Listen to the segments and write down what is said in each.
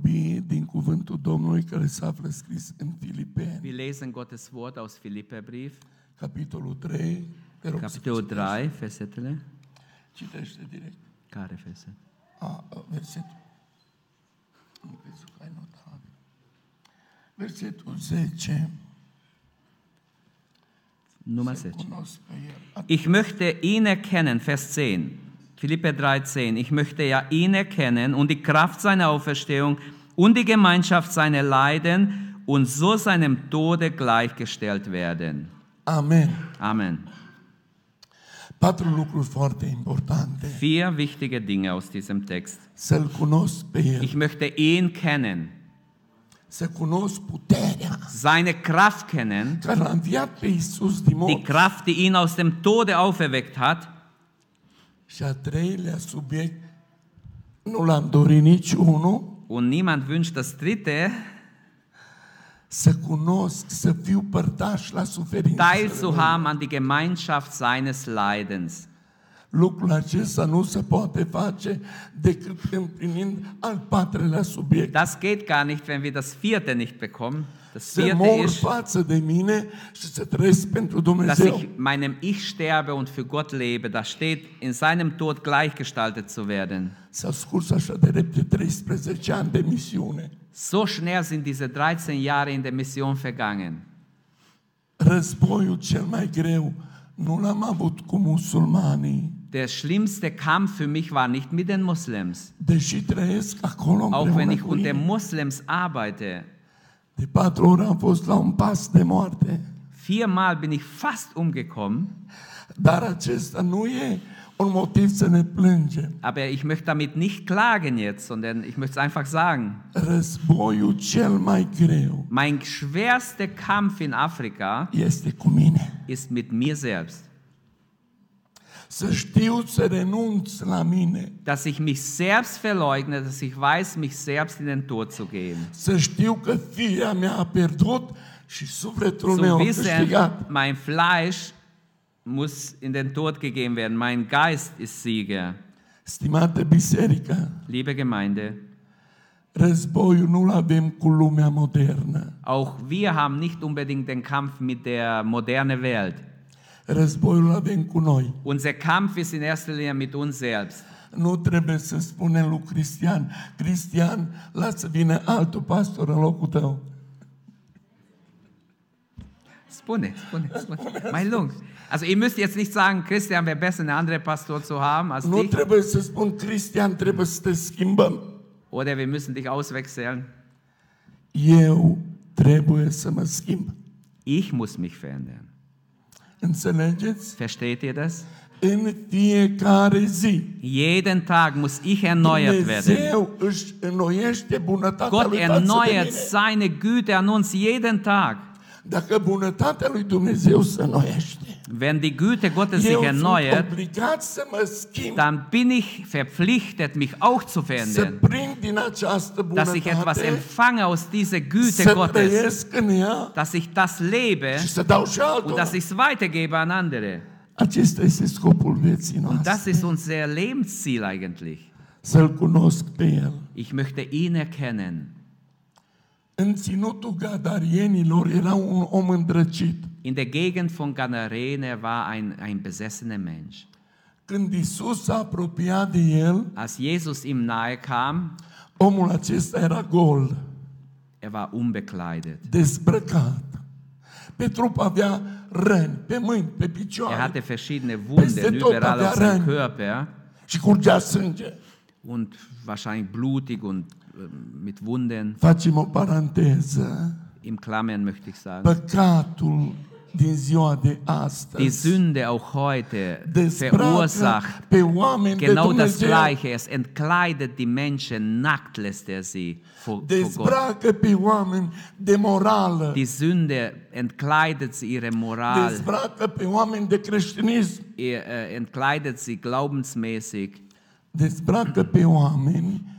vorbi din cuvântul Domnului care se află scris în Filipeni, Wir lesen Gottes Wort aus Philipperbrief, capitolul 3. Te rog Kapitel 3, Versetele. citește direct. Care Verse? A, versetul. Am crezut că ai notat. Versetul 10. Nummer Să 6. cunosc pe el. Ich möchte ihn erkennen, Vers 10. Philippe 3,10. Ich möchte ja ihn erkennen und die Kraft seiner Auferstehung und die Gemeinschaft seiner Leiden und so seinem Tode gleichgestellt werden. Amen. Amen. Patru lucruri foarte importante. Vier wichtige Dinge aus diesem Text. Ich möchte ihn kennen, seine Kraft kennen, die. Kraft, die ihn aus dem Tode auferweckt hat. Și a treilea subiect, nu l-am dorit niciunul, Und niemand wünscht das dritte, să cunosc, să fiu părtaș la suferință. Teil zu haben an die Gemeinschaft seines Leidens. Lucrul acesta nu se poate face decât împlinind al patrulea subiect. Das geht gar nicht, wenn wir das vierte nicht bekommen. Das Să mor ist, față de mine și să trăiesc pentru dass Dumnezeu. ich meinem Ich sterbe und für Gott lebe. Da steht, in seinem Tod gleichgestaltet zu werden. S-a scurs așa de repede 13 ani de misiune. So schnell sind diese 13 Jahre in der Mission vergangen. Războiul cel mai greu nu l-am avut cu musulmanii, Der schlimmste Kampf für mich war nicht mit den Muslims. Auch wenn ich unter. Muslims arbeite. De patru ori am fost la un pas de moarte. Viermal bin ich fast umgekommen. Dar acesta nu e un motiv să ne plângem. Aber ich möchte damit nicht klagen jetzt, sondern ich möchte es einfach sagen. Războiul cel mai greu Mein schwerster Kampf in Afrika este cu mine. ist mit mir selbst. Să știu să renunț la mine. Dass ich mich selbst verleugne, dass ich weiß, mich selbst in den Tod zu geben. Să știu că firea mea a pierdut și sufletul Zu meu a câștigat. mein Fleisch muss in den Tod gegeben werden, mein Geist ist Sieger. Stimată biserică, Liebe Gemeinde, războiul nu-l avem cu lumea modernă. auch wir haben nicht unbedingt den Kampf mit der modernen Welt. Războiul îl avem cu noi. Unser Kampf ist in erster Linie mit uns selbst. Nu trebuie să spunem lui Cristian, Cristian, lasă vină altul pastor în locul tău. Spune, spune, spune. Mai lung. Also ihr müsst jetzt nicht sagen, Christian wäre besser, einen anderen Pastor zu haben als Nu dich. trebuie să spun, Cristian, trebuie să te schimbăm. Oder wir müssen dich auswechseln. Eu trebuie să mă schimb. Ich muss mich verändern. Versteht ihr das? Jeden Tag muss ich erneuert werden. Gott erneuert seine Güte an uns jeden Tag. Dacă bunătatea lui Dumnezeu se înnoiește, Wenn die Güte Gottes sich erneuert, dann bin ich verpflichtet, mich auch zu verändern. Dass ich etwas empfange aus dieser Güte Gottes. Dass ich das lebe und dass ich es weitergebe an andere. Und das ist unser Lebensziel eigentlich. Ich möchte ihn erkennen. În ținutul gadarienilor era un om îndrăcit. In der Gegend von Gadarene war ein, ein besessener Mensch. Când Isus s-a apropiat de el, Als Jesus ihm nahe kam, omul acesta era gol, er war unbekleidet. dezbrăcat. Pe trup avea răni, pe mâini, pe Er picioare hatte verschiedene Wunden überall auf seinem. Körper și curgea sânge. und wahrscheinlich blutig und mit Wunden. Facem o paranteză. Im Klammern möchte ich sagen. Păcatul din ziua de Die astăzi Sünde auch heute verursacht pe oameni de genau das Dumnezeu. Gleiche. Es entkleidet die Menschen, nackt lässt er sie vor, vor Gott. Pe oameni de morală. Die Sünde entkleidet sie ihre Moral, Dezbracă pe oameni de creștinism. ihr, äh, entkleidet sie glaubensmäßig Dezbracă pe oameni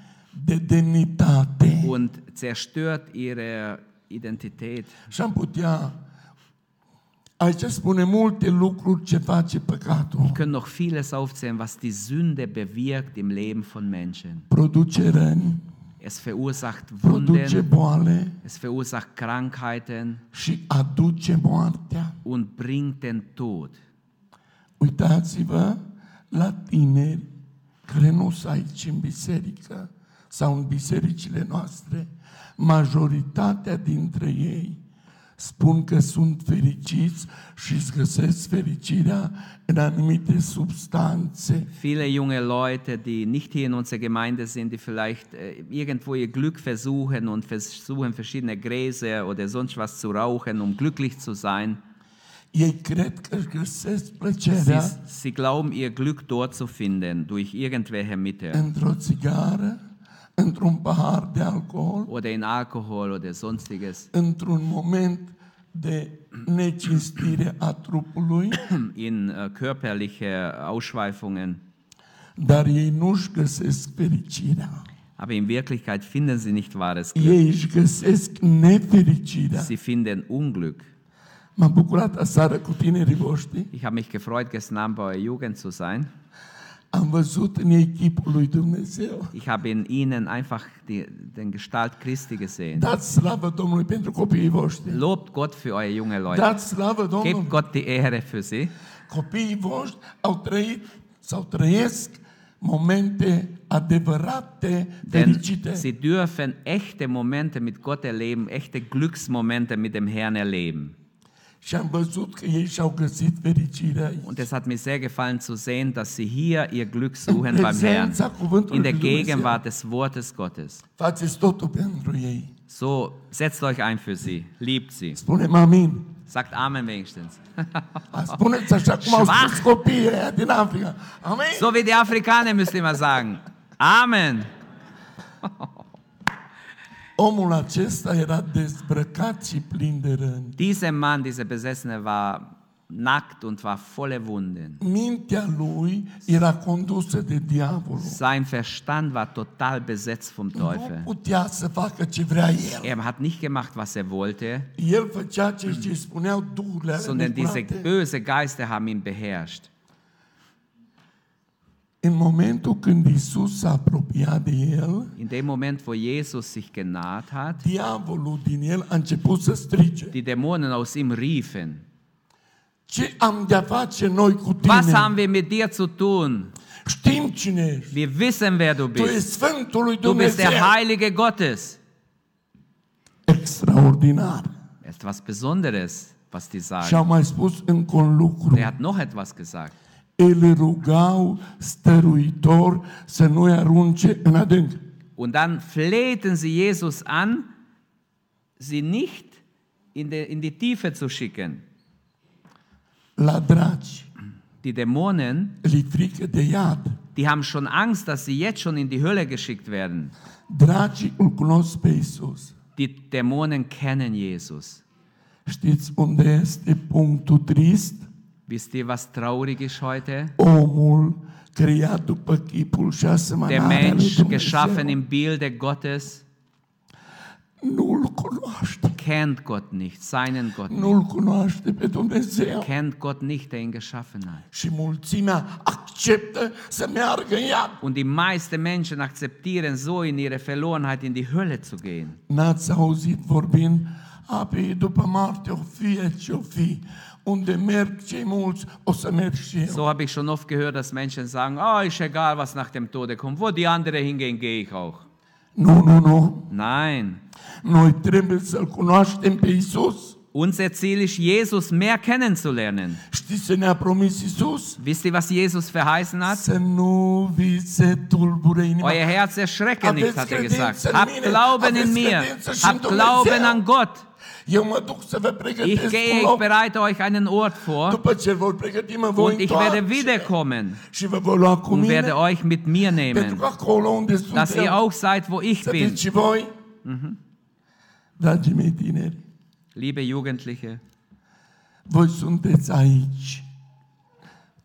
de demnitate. und zerstört ihre Identität. Și am putea Aici spune multe lucruri ce face păcatul. Wir können noch vieles aufzählen, was die Sünde bewirkt im Leben von Menschen. Produce răni, Es verursacht produce Wunden, boale es verursacht Krankheiten și aduce moartea. und bringt den Tod. Uitați-vă la tineri care nu sunt aici în biserică sau în bisericile noastre. Majoritatea dintre ei spun că sunt fericiți și îți găsesc fericirea în anumite substanțe. Viele junge Leute, die nicht hier in unserer Gemeinde sind, die vielleicht äh, irgendwo ihr Glück versuchen und versuchen verschiedene Gräser oder sonst was zu rauchen, um glücklich zu sein. Ei cred că găsesc Sie, plăcerea sie glauben, ihr Glück dort zu finden, durch irgendwelche Mittel într-o țigară, într-un pahar de alcool, oder in Alkohol oder sonstiges, într-un moment de necinstire a trupului, in äh, körperliche Ausschweifungen. dar ei nu-și găsesc fericirea. Aber in Wirklichkeit finden sie nicht wahres Glück. Ei își găsesc nefericirea. Sie finden Unglück. M-am bucurat aseară cu tinerii voștri. Ich habe mich gefreut, gestern Abend bei eurer Jugend zu sein. Am văzut în ei chipul lui Dumnezeu. Ich habe in ihnen einfach die, den Gestalt Christi gesehen. Dați slavă Domnului pentru copiii voștri. Lobt Gott für eure junge Leute. Dați slavă Domnului. Gebt Gott die Ehre für sie. Copiii voștri au trăit sau trăiesc momente adevărate, Denn fericite. sie dürfen echte Momente mit Gott erleben, echte Glücksmomente mit dem Herrn erleben. Und es hat mir sehr gefallen zu sehen, dass sie hier ihr Glück suchen beim Herrn. In der. Gegenwart des Wortes Gottes. So, setzt euch ein für sie. Liebt sie. Sagt Amen wenigstens. Schwach. So wie die Afrikaner müsst ihr mal sagen. Amen. Omul acesta era dezbrăcat și plin de răni. Dieser Mann, dieser Besessene, war nackt und war voller Wunden. Mintea lui era condusă de diavolul. Sein Verstand war total besetzt vom Nu Teufel. putea să facă ce vrea el. Er hat nicht gemacht, was er wollte, El făcea ce îi spuneau duhurile sondern diese böse Geister haben ihn beherrscht. În momentul când Isus s-a apropiat de el, In dem Moment, wo Jesus sich genaht hat, diavolul din el a început să strige. die Dämonen aus ihm riefen, Ce am de-a face noi cu was tine? haben wir mit dir zu tun? Știm cine ești. Wir wissen, wer du Tu ești bist. Sfântul lui Du bist der. Heilige Gottes. Extraordinar. Etwas Besonderes, was die Și sagen. mai spus încă un lucru. Der hat noch etwas gesagt. Îl rugau stăruitor să nu-i arunce în adânc. Und dann flehten sie Jesus an, sie nicht in, de, in die Tiefe zu schicken. La dragi, Die Dämonen, li frică de iad. die haben schon Angst, dass sie jetzt schon in die Hölle geschickt werden. Dragii îl cunosc pe Isus. Die Dämonen kennen Jesus. Știți unde este punctul trist? Wisst ihr, was traurig ist heute? Der Mensch, geschaffen im Bilde Gottes, kennt Gott nicht, seinen Gott nicht. Dumnezeu. Kennt Gott nicht, der ihn geschaffen hat. Und die meisten Menschen akzeptieren so in ihre Verlorenheit in die Hölle zu gehen. N-ați auzit vorbind, a, pe după moarte o fie ce o fi, So habe ich schon oft gehört, dass Menschen sagen, oh, ist egal, was nach dem Tode kommt. Wo die anderen hingehen, gehe ich auch. Nu, nu, nu. Nein. Noi trebuie să-L cunoaștem pe Isus. Unser Ziel ist, Jesus mehr kennenzulernen. Wisst ihr, was Jesus verheißen hat? Euer Herz erschrecke nicht, hat er gesagt. Habt Glauben in mir. Habt Glauben an Gott. Ich gehe, ich bereite euch einen Ort vor. Und ich werde wiederkommen. Und werde euch mit mir nehmen, dass ihr auch seid, wo ich bin. tineri, Liebe Jugendliche, voi sunteți aici.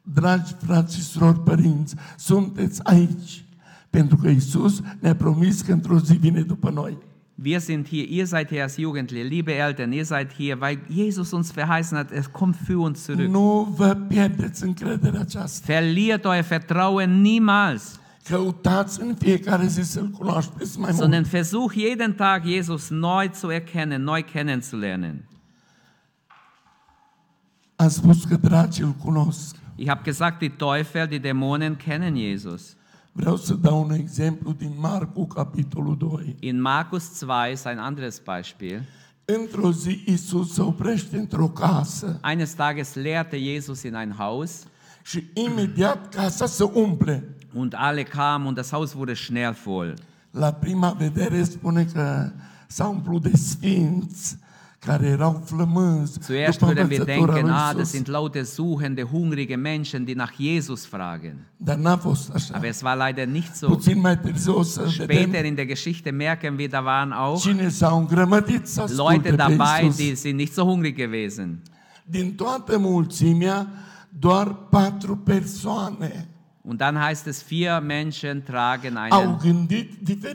Dragi frați și surori părinți, sunteți aici. Pentru că Isus ne-a promis că într-o zi vine după noi. Wir sind hier, ihr seid hier als Jugendliche, liebe Eltern, ihr seid hier, weil Jesus uns verheißen hat, er kommt für uns zurück. Nu vă pierdeți încrederea aceasta. Verliert euer Vertrauen niemals. Căutați în fiecare zi să-L cunoașteți mai mult. sondern versuch jeden Tag Jesus neu zu erkennen, neu kennenzulernen. Am spus că dracii îl cunosc. Ich habe gesagt, die Teufel, die Dämonen kennen Jesus. Vreau să dau un exemplu din Marcu, capitolul 2. In Markus 2 ist ein anderes Beispiel. Într-o zi, Isus se oprește într-o casă Eines Tages lehrte Jesus in ein Haus și imediat casa se umple. und alle kamen und das Haus wurde schnell voll. La prima vedere spune că s-a umplut de sfinți care erau flămânzi Zuerst würden wir denken, ah, das sind laute Suchende, hungrige Menschen, die nach Jesus fragen. Dar n-a fost așa. Aber es war leider nicht so. Puțin mai târziu o să Später in der Geschichte merken wir, da waren auch cine s-au îngrămădit să asculte Leute dabei, die sind nicht so hungrig gewesen. Din toată mulțimea, doar patru persoane Und dann heißt es, vier Menschen tragen einen äh,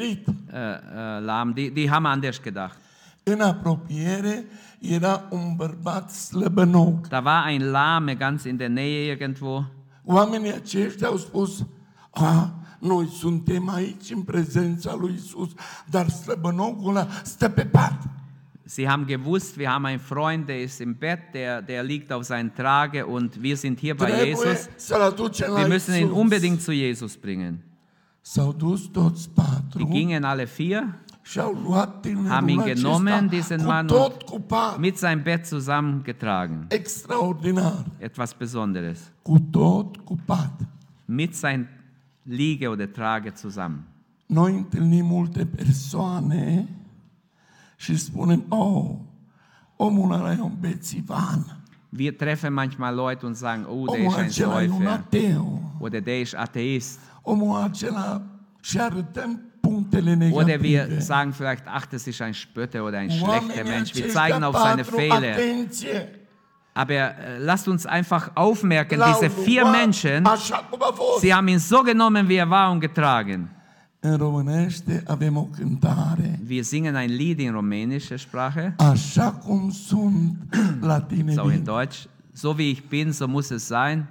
äh, Lahm. Die, die haben anders gedacht. În apropiere era un bărbat slăbănoc. Da war ein Lahme ganz in der Nähe irgendwo. Oamenii aceștia au spus, a, noi suntem aici în prezența lui Isus, dar slăbănocul ăla stă pe pat. Sie haben gewusst, wir haben einen Freund, der ist im Bett, der, der liegt auf seinen Trage und wir sind hier bei Jesus. Wir müssen ihn unbedingt zu Jesus bringen. Die gingen alle vier Haben ihn genommen, diesen Mann, pat. mit seinem Bett zusammengetragen. Etwas Besonderes. Mit sein Liege oder Trage zusammen. Noi întâlnim multe persoane și spunem, oh, omul ăla e un bețivan. Wir treffen manchmal Leute und sagen, oh, der Omul ist ein ateu. Oder der ist Atheist. Omul acela și arătăm Oder wir sagen vielleicht, ach, das ist ein Spötter oder ein schlechter Mensch. Wir zeigen auf seine Fehler. Aber äh, lasst uns einfach aufmerken, diese vier Menschen, sie haben ihn so genommen, wie er war und getragen. Wir singen ein Lied in rumänischer Sprache, so in Deutsch. So wie ich bin, so muss es sein.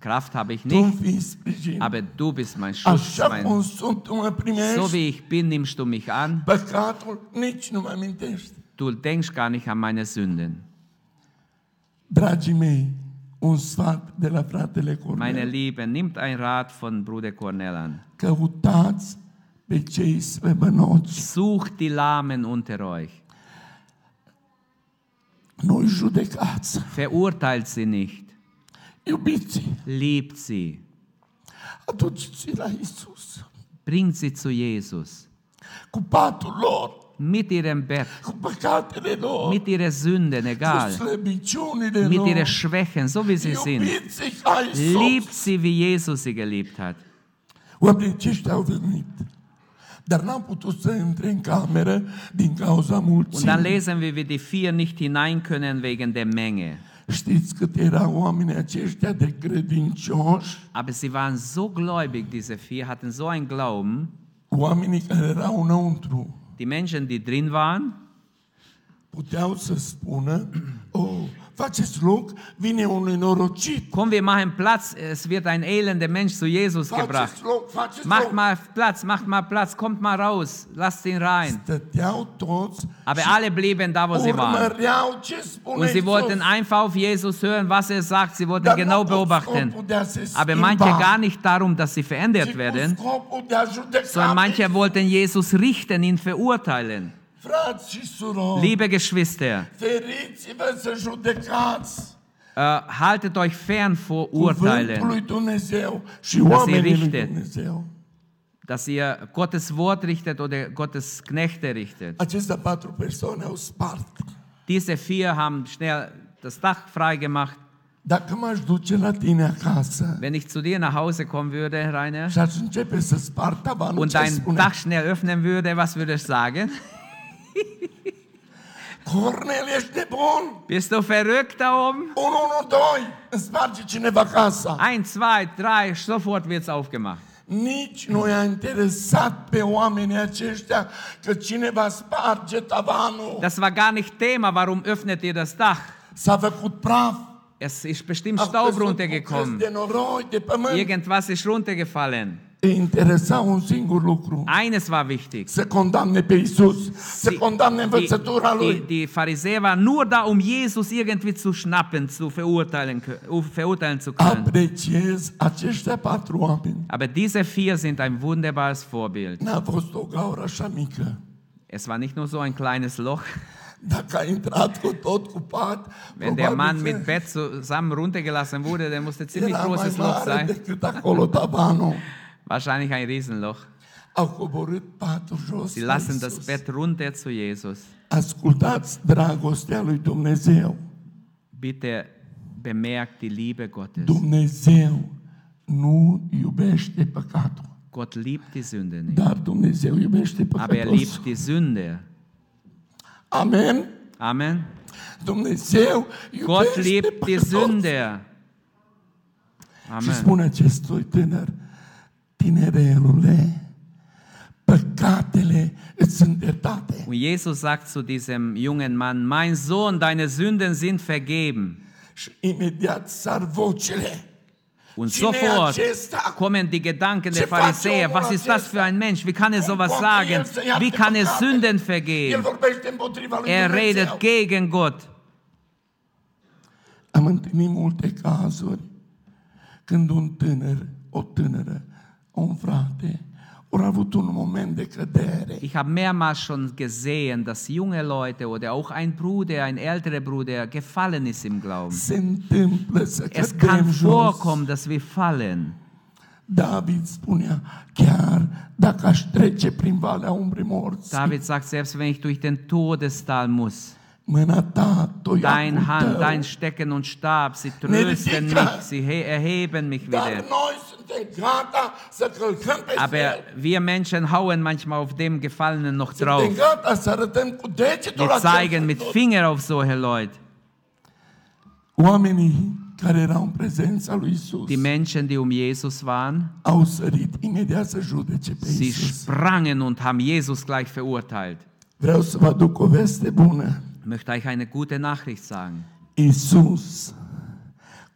Kraft habe ich nicht, aber du bist mein Schutz. Mein, so wie ich bin, nimmst du mich an. Du denkst gar nicht an meine Sünden. Dragii mei, un sfat de la fratele Meine. Lieben, nimmt ein Rat von Bruder Cornel an. Căutați pe cei slăbănoci. Sucht die Lahmen unter euch. Judecați. Verurteilt sie nicht. Iubiți Liebt sie. aduceți la Isus. Bringt sie zu Jesus. Cu patul lor, Mit ihrem Bett, cu păcatele lor, mit ihren Sünden, egal. Mit lor. ihren Schwächen, so wie sie sind. Liebt sie, wie Jesus sie geliebt hat. Oamenii aceștia au venit. Dar n-am putut să intre în cameră din cauza Und dann lesen wir, wie die vier nicht hinein können wegen der Menge. Știți cât erau oamenii aceștia de credincioși? Aber sie waren so gläubig, diese vier, hatten so einen Glauben. Oamenii care erau înăuntru Die Menschen, die drin waren, puteau să spună, oh, faceți loc, vine un nenorocit. komm, wir machen Platz, es wird ein elender Mensch zu Jesus gebracht. Faceți loc, faceți Macht loc. mal Platz, macht mal Platz, kommt mal raus, lasst ihn rein. Aber alle blieben da, wo sie waren. Und sie wollten einfach auf Jesus hören, was er sagt. Sie wollten genau beobachten. Aber manche gar nicht darum, dass sie verändert werden, sondern manche wollten Jesus richten, ihn verurteilen. Liebe Geschwister, äh, haltet euch fern vor Urteilen, Dass ihr richtet. Dass ihr Gottes Wort richtet oder Gottes Knechte richtet. Diese vier haben schnell das Dach freigemacht. Wenn ich zu dir nach Hause kommen würde, Rainer, und dein? Dach schnell öffnen würde, was würdest du sagen? Cornel, ești nebun! Bist du verrückt da oben? 1, 1, 2, îmi sparge cineva casa. Ein, zwei, drei, sofort wird's aufgemacht. Nici nu i-a interesat pe oamenii aceștia că cineva sparge tavanul. Das war gar nicht Thema. Warum öffnet ihr das Dach? S-a făcut praf. Es ist bestimmt Staub runtergekommen. de de. Irgendwas ist runtergefallen. Interesa un singur lucru. Eines war wichtig. Să condamne pe Isus, să Die, condamne învățătura lui. die Pharisäer waren nur da, um Jesus irgendwie zu schnappen, zu verurteilen, verurteilen zu können. Apreciez aceștia patru oameni. Aber diese vier sind ein wunderbares Vorbild. N-a fost o gaură așa mică. Es war nicht nur so ein kleines Loch. A Wenn der Mann mit Bett zusammen runtergelassen wurde, der musste ziemlich großes Loch sein. Wahrscheinlich ein Riesenloch. Sie la lassen das. Bett runter zu Jesus. Ascultați dragostea lui Dumnezeu. Bitte bemerkt die Liebe Gottes. Dumnezeu nu iubește păcatul, Gott liebt die Sünde nicht, dar Dumnezeu iubește aber er liebt die Sünde. Amen. Amen. Dumnezeu Gott liebt die. Sünde. Și Amen. spune acestui tânăr, tinerelule, păcatele îți sunt iertate. Und Jesus sagt zu diesem jungen Mann, mein Sohn, deine Sünden sind vergeben. Și imediat sar vocele. Und sofort kommen die Gedanken der Pharisäer. Was ist das für ein Mensch? Wie kann er sowas sagen? Wie kann er? Sünden vergeben? Er redet gegen Gott. Am întâlnit multe cazuri când un tânăr, o tânără, un frate, un. Ich habe mehrmals schon gesehen, dass junge Leute oder auch ein Bruder, ein älterer Bruder gefallen ist im Glauben. Se întâmplă să Es cădem kann jos. vorkommen, dass wir fallen. David spunea, chiar dacă aș trece prin valea umbrei morții, David sagt, selbst wenn ich durch den Todestal muss, mâna ta, dein Hand, tău, dein Stecken und Stab, sie trösten mich, sie he- erheben mich dar wieder. noi Aber wir Menschen hauen manchmal auf dem Gefallenen noch drauf. Wir zeigen mit Finger auf solche Leute. Die Menschen, die um Jesus waren, sie sprangen und haben Jesus gleich verurteilt. Ich möchte euch eine gute Nachricht sagen. Isus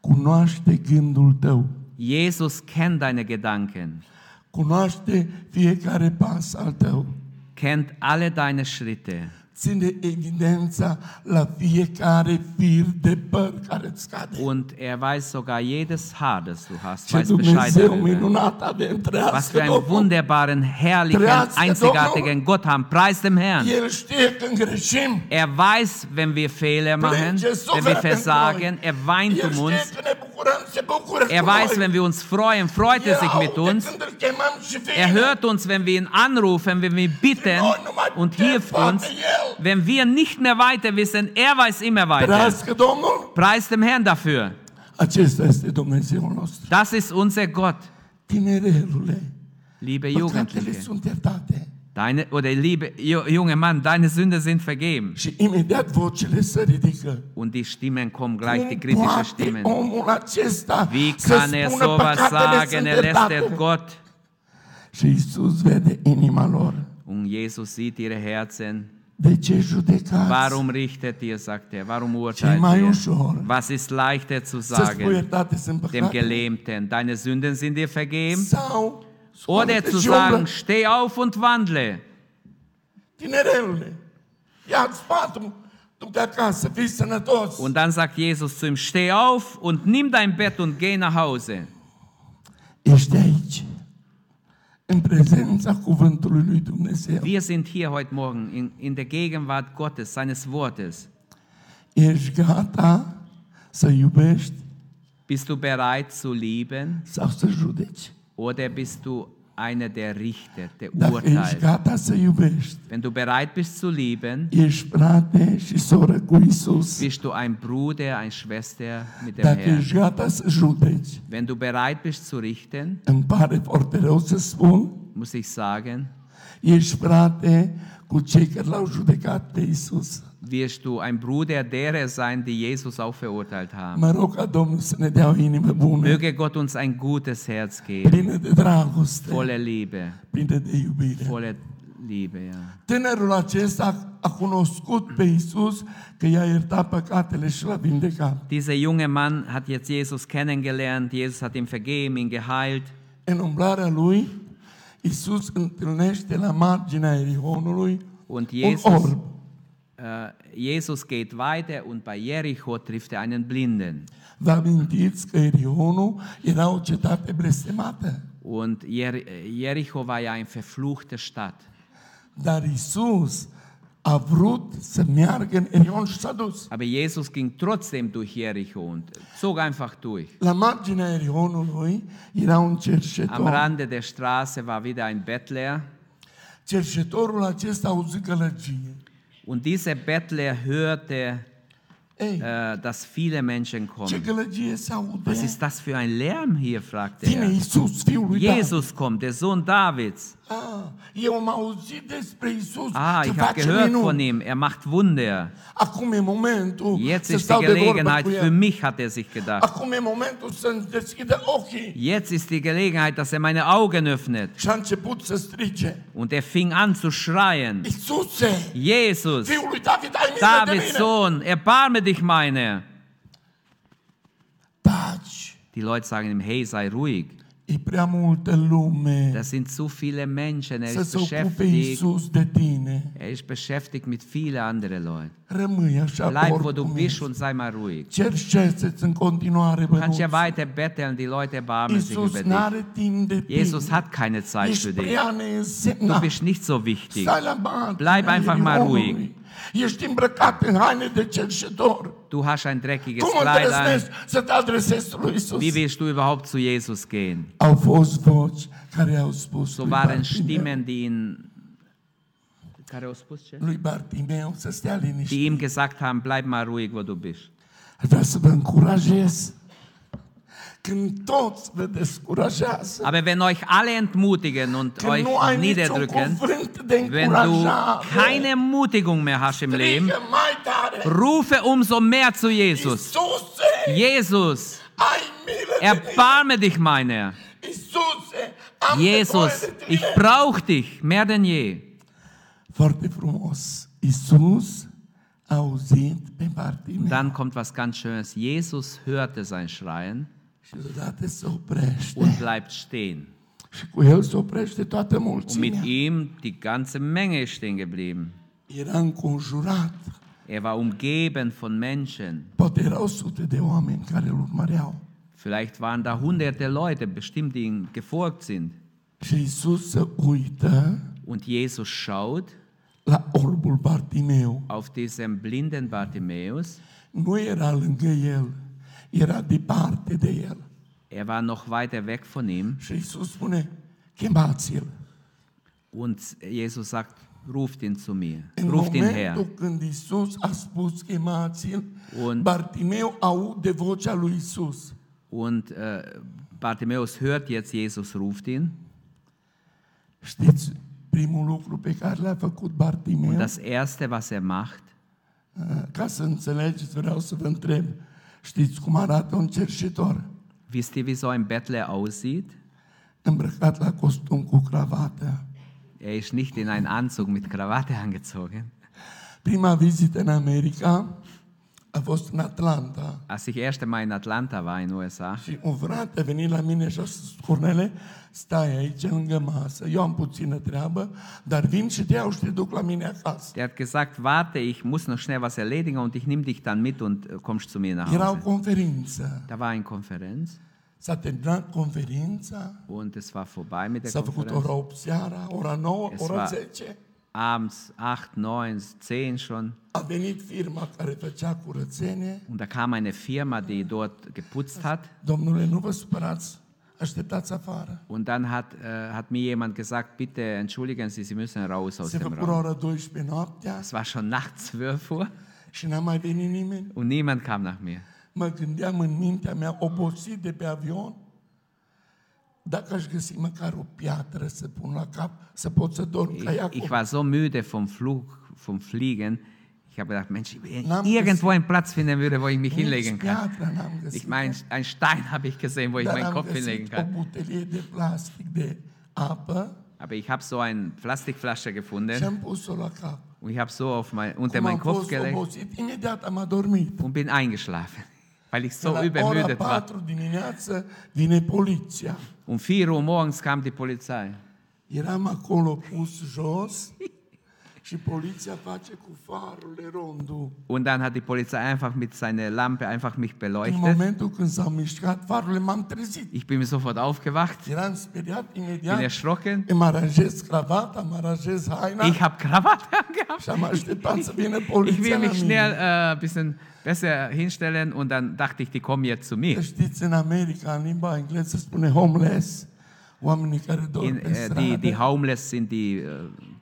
cunoaște gândul tău, Jesus kennt deine Gedanken, cunoaște fiecare pas al tău, kennt alle deine Schritte ține evidența la fiecare fir de păr care îți scade. und er weiß sogar jedes Haar, das du hast, Ce weiß Bescheid Dumnezeu darüber. minunat avem, Was für einen Domnul. wunderbaren, herrlichen, Trească einzigartigen Gott haben. Preis dem Herrn. El știe când greșim. Er weiß, wenn wir Fehler machen, Plânge, wenn suferă wir pentru versagen. noi. Er weint El um știe uns. ne bucurăm, se bucură Er cu weiß, noi. wenn wir uns freuen, freut er El sich mit aude uns. când îl chemăm și vine. Er hört uns, wenn wir ihn anrufen, wenn wir ihn bitten und hilft uns. Wenn wir nicht mehr weiter wissen, er weiß immer weiter. Domnul. Preis dem Herrn dafür. Acesta este Dumnezeul nostru. Das ist unser Gott. Tinerelule, Liebe Jugendliche, sunt iertate. deine, oder liebe Ju- junge Mann, deine Sünden sind vergeben. Și imediat vocele se ridică. Und die Stimmen kommen gleich, die Cum kritische poate Stimmen. omul acesta Wie kann er sowas sagen? Er der Gott. Și Iisus vede inima lor. Und Jesus sieht ihre Herzen. De ce judecați? Warum richtet ihr, sagt er? Warum urteilt ihr? ușor Was ist leichter zu sagen? iertate Dem. Gelähmten, deine Sünden sind dir vergeben? Sau Oder zu sagen, steh auf und wandle. Tinerelule, ia-ți patul. Und dann sagt Jesus zu ihm, steh auf und nimm dein Bett und geh nach Hause. Ești aici, în prezența cuvântului lui Dumnezeu. Wir sind hier heute Morgen in, in der Gegenwart Gottes, seines Wortes. Ești gata să iubești Bist du bereit zu lieben sau să judeci? oder bist du einer, der richtet, der urteilt? Wenn du bereit bist zu lieben, bist du ein Bruder, eine Schwester mit dem Herrn. Wenn du bereit bist zu richten, muss ich sagen, ești frate cu cei care l-au judecat pe Isus. Wirst du ein Bruder derer sein, die Jesus auch verurteilt haben. Ne Möge Gott uns ein gutes Herz geben, voller Liebe, voller Liebe, ja. Tânărul acesta a cunoscut pe Isus că i-a iertat păcatele și l-a vindecat. Dieser junge Mann hat jetzt Jesus kennengelernt, Jesus hat ihm vergeben, ihn geheilt. În umblarea lui, Isus întâlnește la marginea Erihonului Und un Jesus, orb. Äh, Jesus geht weiter und bei Jericho trifft er einen Blinden. Vă amintiți că Erihonul era o cetate blestemată. Und Jer Jericho war ja eine verfluchte Stadt. Dar Isus a vrut să meargă în Erihon și s-a dus. Aber Jesus ging trotzdem durch Jericho und zog einfach durch. La marginea Erihonului era un Am cerșetor. Rande der Straße war wieder ein Bettler. Cerșetorul acesta auzi gălăgie. Und dieser Bettler hörte, äh, dass viele Menschen kommen. Was ist das für ein Lärm hier? fragte er. Jesus kommt, der Sohn Davids. Ah, Isus Ah, ich habe gehört von ihm, er macht Wunder. Jetzt ist die Gelegenheit für mich, hat er sich gedacht. Jetzt ist die Gelegenheit, dass er meine Augen öffnet. Und er fing an zu schreien. Jesus, Davids. Sohn, erbarme dich meiner. Taci, Die Leute sagen ihm, hey, sei ruhig. e prea multă lume Das sind zu viele Menschen, er ist beschäftigt. Er ist beschäftigt mit vielen anderen Leuten. Rămâi așa Bleib, wo du bist und sei mal ruhig. Cerceți-ți în continuare Du kannst ja weiter betteln, die Leute erbarmen sich über dich. Jesus hat keine Zeit für dich. Du bist nicht so wichtig. Bleib einfach mal ruhig. Ești îmbrăcat în haine de cerșetor. Du hast ein dreckiges Cum Kleid an. îndrăznești să te adresezi lui Isus? Wie willst du überhaupt zu Jesus gehen? Au fost voci care au spus So lui waren Bartimeu, Stimmen, die ihn, care au spus ce? lui Bartimeu să stea die liniștit. ihm gesagt haben, bleib mal ruhig, wo du bist. Vreau să vă încurajez. Aber wenn euch alle entmutigen und euch niederdrücken, wenn du keine Ermutigung mehr hast im Leben, rufe umso mehr zu Jesus. Jesus, erbarme dich meiner. Jesus, ich brauche dich mehr denn je. Frumos. Und dann kommt was ganz Schönes. Jesus hörte sein Schreien și deodată se oprește. und bleibt stehen. Și cu el se oprește toată Und mit ihm die ganze Menge ist stehen geblieben. Era înconjurat. Er war umgeben von Menschen. Poate erau sute de oameni care îl urmăreau. Vielleicht waren da hunderte Leute bestimmt, die ihm gefolgt sind. Și Isus se uită Und Jesus schaut la orbul Bartimeu. auf diesen blinden Bartimäus. Nu era lângă el, era departe de el. Er war noch weiter weg von ihm. Și Isus spune, chemați-l. Und Jesus sagt, ruft ihn zu mir. În Ruft ihn her. când Isus a spus chemați-l, Und- Bartimeu aude vocea lui Isus. Und äh, Bartimäus hört jetzt, Jesus ruft ihn. Știți primul lucru pe care l-a făcut Bartimeu? Und das Erste, was er macht, Uh, Ca să înțelegeți, vreau să vă întreb. Știți cum arată un cerșetor? wisst ihr, wie so ein Bettler aussieht? Îmbrăcat la costum cu cravată. Er ist nicht in einen Anzug mit Krawatte angezogen. Prima vizită în America a fost în Atlanta. Als ich erst einmal in Atlanta war, in USA, Și un frate a venit la mine și a spus, Cornele, stai aici lângă masă, eu am puțină treabă, dar vin și te iau și te duc la mine acasă. der hat gesagt, warte, ich muss noch schnell was erledigen und ich nehme dich dann mit und äh, kommst zu mir nach Era o Hause. conferință. Da war eine Konferenz S-a terminat conferința, und es war vorbei mit der s-a făcut Konferenz. ora 8 seara, ora 9, Es ora war- 10. Abends 8, 9, 10 schon. A venit firma care făcea curățenie. Und da kam eine Firma, die dort geputzt hat. Domnule, nu vă supărați, așteptați afară. Und dann hat, äh, hat mir jemand gesagt, bitte entschuldigen Sie, Sie müssen raus aus Se dem Raum. ora 12 noaptea Es war schon nachts 12 Uhr și n-a mai venit nimeni. und niemand kam nach mir. Mă gândeam în mintea mea, obosit de pe avion, dacă aș găsi măcar o piatră să pun la cap, să pot să dorm ca Ich, Iacob. ich war so müde vom Flug, vom Fliegen. Ich habe gedacht, Mensch, wenn ich irgendwo einen Platz finden würde, wo ich mich hinlegen kann. Ich meine, ein Stein habe ich gesehen, wo ich meinen Kopf hinlegen kann. Aber ich habe so eine Plastikflasche gefunden und ich habe so auf mein, unter meinen Kopf gelegt und bin eingeschlafen, weil ich so übermüdet war. 4 dimineață vine poliția. Um 4 Uhr morgens kam die Polizei. Eram acolo pus jos Und dann hat die Polizei einfach mit seiner Lampe einfach mich beleuchtet. Ich bin sofort aufgewacht, bin erschrocken. Ich habe Krawatte angehabt. Ich will mich schnell mine. äh, ein bisschen besser hinstellen und dann dachte ich, die kommen jetzt zu mir. Știți, în America, în limba engleză, spune homeless, oamenii care dorm In, pe die, homeless sind die, äh,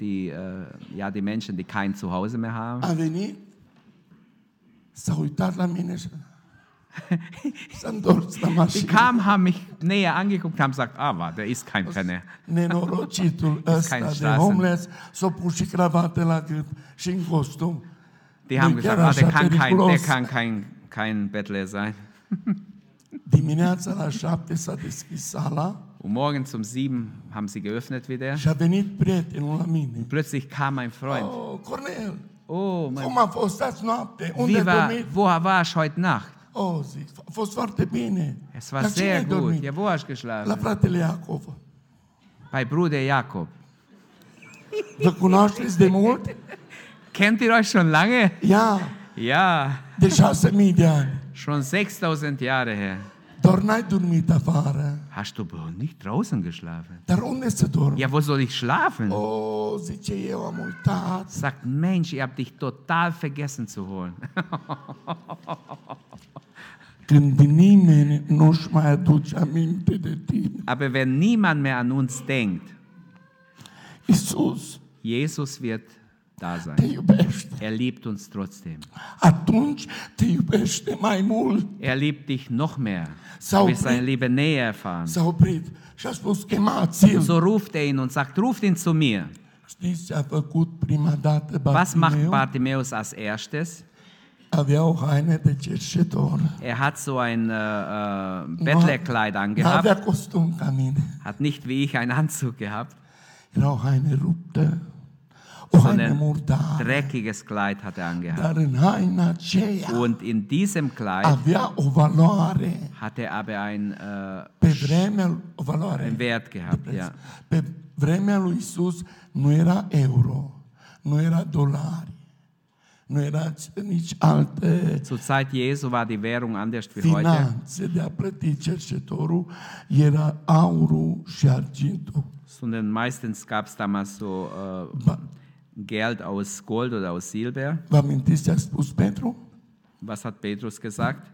die, äh, ja, die Menschen, die kein Zuhause mehr haben. A venit, uitat la mine și s-a întors la Die mașină. kamen, haben mich näher angeguckt, haben gesagt, ah, wa, der ist kein Penner. Nenorocitul ăsta de Straßen. homeless s-a pus și cravată la gât și în costum. Die haben chiar gesagt, ah, der așa kann kein, der periculos. kann kein, kein Bettler sein. Dimineața la șapte s-a deschis sala Und morgens um sieben haben sie geöffnet wieder. și a venit prietenul la mine. Plötzlich kam mein Freund. Oh, Cornel, Oh, mein, cum a fost azi noapte? Unde wie ai war, dormit? wo warst du heute Nacht? Oh, zic, a fost foarte bine. Es war cine sehr ai gut. dormit? Ja, wo hast du La geschlafen? fratele Iacov. Bei Bruder Jakob. Vă cunoașteți de mult? Kennt ihr euch schon lange? Ia, Ja, de șase mii de ani. schon 6000 Jahre her. Hast du nicht draußen geschlafen? Dar unde să dormi? Ja, wo soll ich schlafen? Oh, zice eu, am uitat. Sagt, Mensch, ihr habt dich total vergessen zu holen. Când nimeni nu-și mai aduce aminte de tine. Aber wenn niemand mehr an uns denkt, Jesus wird da te sein. iubește. Er liebt uns trotzdem. Atunci te iubește mai mult. Er liebt dich noch mehr. S-a Du wirst seine Liebe näher erfahren. s-a oprit și a spus, chemați-l. So ruft er ihn und sagt, ruft ihn zu mir. Știți ce a făcut prima dată Was macht Bartimeu? Bartimäus als erstes? Avea o haină de cerșetor. Er hat so ein äh, äh, Bettlerkleid N-avea angehabt, costum ca mine. hat nicht wie ich einen Anzug gehabt. Era o haină ruptă, o So haină ein murdară. dreckiges Kleid hat er angehabt. Und in diesem Kleid hat er aber ein, äh, einen Wert gehabt. Ja. Vremea lui Isus nu era euro, nu era dolari, nu era nici alte Zur Zeit Jesu war die Währung anders wie heute. finanțe de a plăti cercetorul, era aurul și argintul. Sondern meistens gab es damals so äh, Geld aus Gold oder aus Silber. A spus Petru? Was hat Petrus gesagt?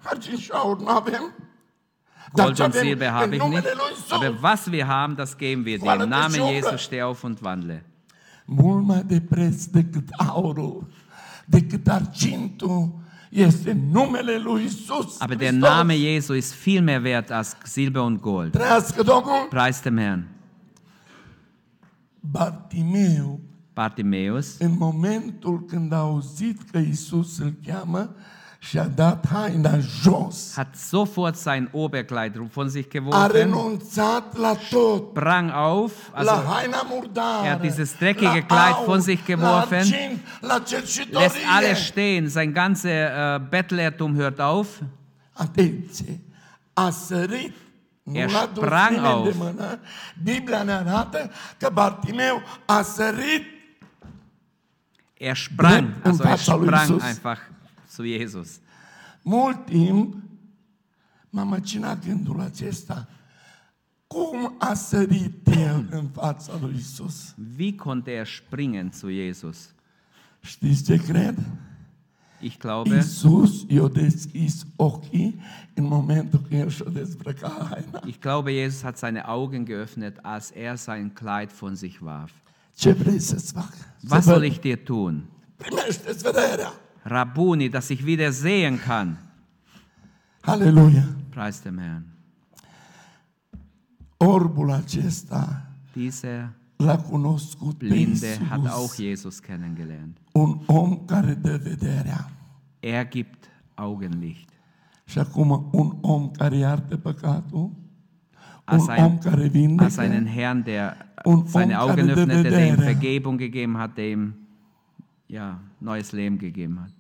Gold und Silber habe ich nicht. Aber was wir haben, das geben wir dir. Im Namen. Jesus steh auf und wandle. Mult mai de preț decât aurul, decât argintul, este numele lui Isus Aber der. Name Jesu ist viel mehr wert als Silber und Gold. Preis dem Herrn. Bartimeu, Bartimäus în momentul când a auzit că Isus îl cheamă, și-a dat haina jos. hat sofort sein Oberkleid von sich A geworfen, renunțat la tot. sprang auf, la also haina murdară, er hat dieses dreckige la Kleid von sich geworfen, la argint, la lässt alles stehen, sein ganzer äh, Bettlertum hört auf. Atenție! A sărit Er l-a sprang auf. Biblia ne arată că Bartimeu a sărit Er sprang, also er sprang einfach zu Jesus. mult timp. M-a măcinat gândul acesta. Cum a sărit el în fața lui Isus? Wie konnte er springen zu Jesus? Știți ce cred? Ich glaube, Isus i-a deschis ochii în momentul când el și-a dezbrăcat haina. ich glaube, Jesus hat seine Augen geöffnet, als er sein Kleid von sich warf. Was soll ich dir tun? Rabuni, dass ich wieder sehen kann. Aleluia! Preis dem Herrn. Orbul acesta Dieser l-a cunoscut Blinde hat auch Jesus kennengelernt. un om care dă vederea. Er gibt Augenlicht. Și acum un om care iartă păcatul, ein, als einen Herrn, der seine Augen öffnete, der ihm. Vergebung gegeben hat, der ihm ja, neues Leben gegeben hat.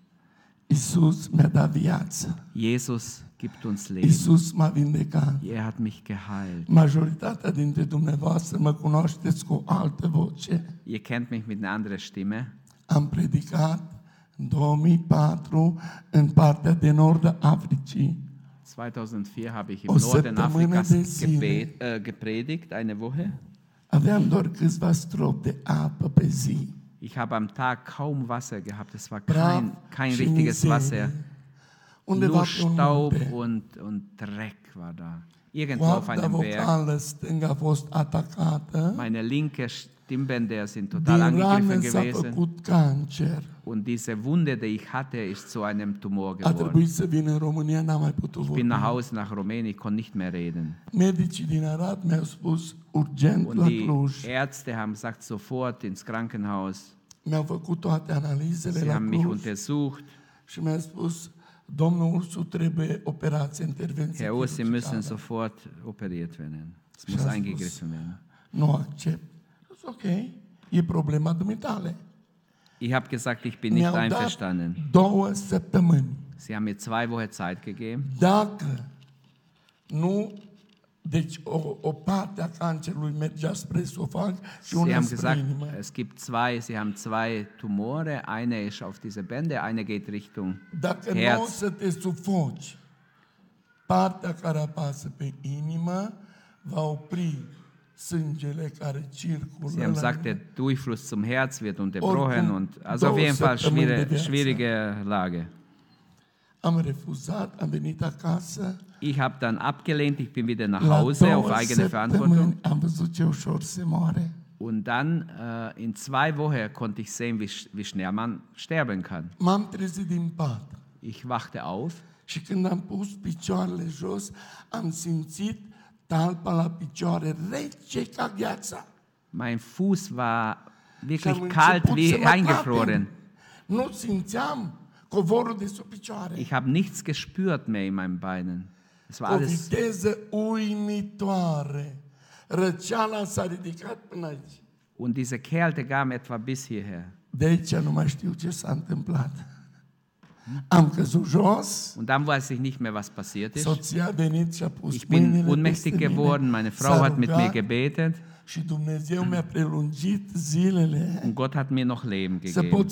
Jesus gibt uns Leben. Iisus m-a vindecat. Er hat mich geheilt. Majoritatea dintre dumneavoastră mă cunoașteți cu altă voce. Ihr kennt mich mit einer anderen Stimme. Am predicat în 2004 în partea de nord a Africii. 2004 habe ich im O Norden Afrikas gebet, äh, gepredigt, eine Woche. Aveam doar câțiva strop de apă pe zi. Ich habe am Tag kaum Wasser gehabt. Es war kein, kein richtiges. Wasser. Nur Staub und, und Dreck war da. Irgendwo auf einem Berg. atacată. Meine linke Stimmbänder sind total angegriffen gewesen. Und diese Wunde, die ich hatte, ist zu einem Tumor A geworden. trebuit să vin în România, n-am mai putut Ich vorbi. bin nach Hause nach Rumänien, ich konnte nicht mehr reden. Medicii din Arad mi-au spus urgent Und la die Cluj. Ärzte haben gesagt, sofort ins Krankenhaus. Mi-au făcut toate analizele Sie la haben mich Cluj untersucht. și mi-a spus domnul Ursu trebuie operație, intervenție Herr Urs, Sie müssen chirurgicală. sofort operiert werden. Es muss eingegriffen werden. Nu accept. Zis, ok, e problema dumitale. Ich habe gesagt, ich bin nicht einverstanden. două săptămâni. Sie haben mir zwei Wochen Zeit gegeben. Dacă nu, deci o, o parte a cancerului mergea spre esofag și Sie una haben spre gesagt, inimă. es gibt zwei, Sie haben zwei Tumore. Eine ist auf diese Bänder, eine geht Richtung Dacă nu o Herz. să te sufoci, partea care apasă pe inimă va opri. Sie haben gesagt, der Durchfluss zum Herz wird unterbrochen und also auf jeden Fall schwierige, schwierige Lage. Ich habe dann abgelehnt, ich bin wieder nach Hause auf eigene Verantwortung. Und dann äh, in zwei Wochen konnte ich sehen, wie, wie schnell man sterben kann. Ich wachte auf și când am pus picioarele jos, am simțit Mein Fuß war wirklich kalt wie eingefroren. Ich habe nichts gespürt mehr in meinen Beinen. Es war alles und diese Kälte kam etwa bis hierher. De aici nu mai știu ce s-a întâmplat. Am Und dann weiß ich nicht mehr, was passiert ist. Ich bin ohnmächtig geworden, meine Frau hat mit mir gebetet und Gott hat mir noch Leben gegeben.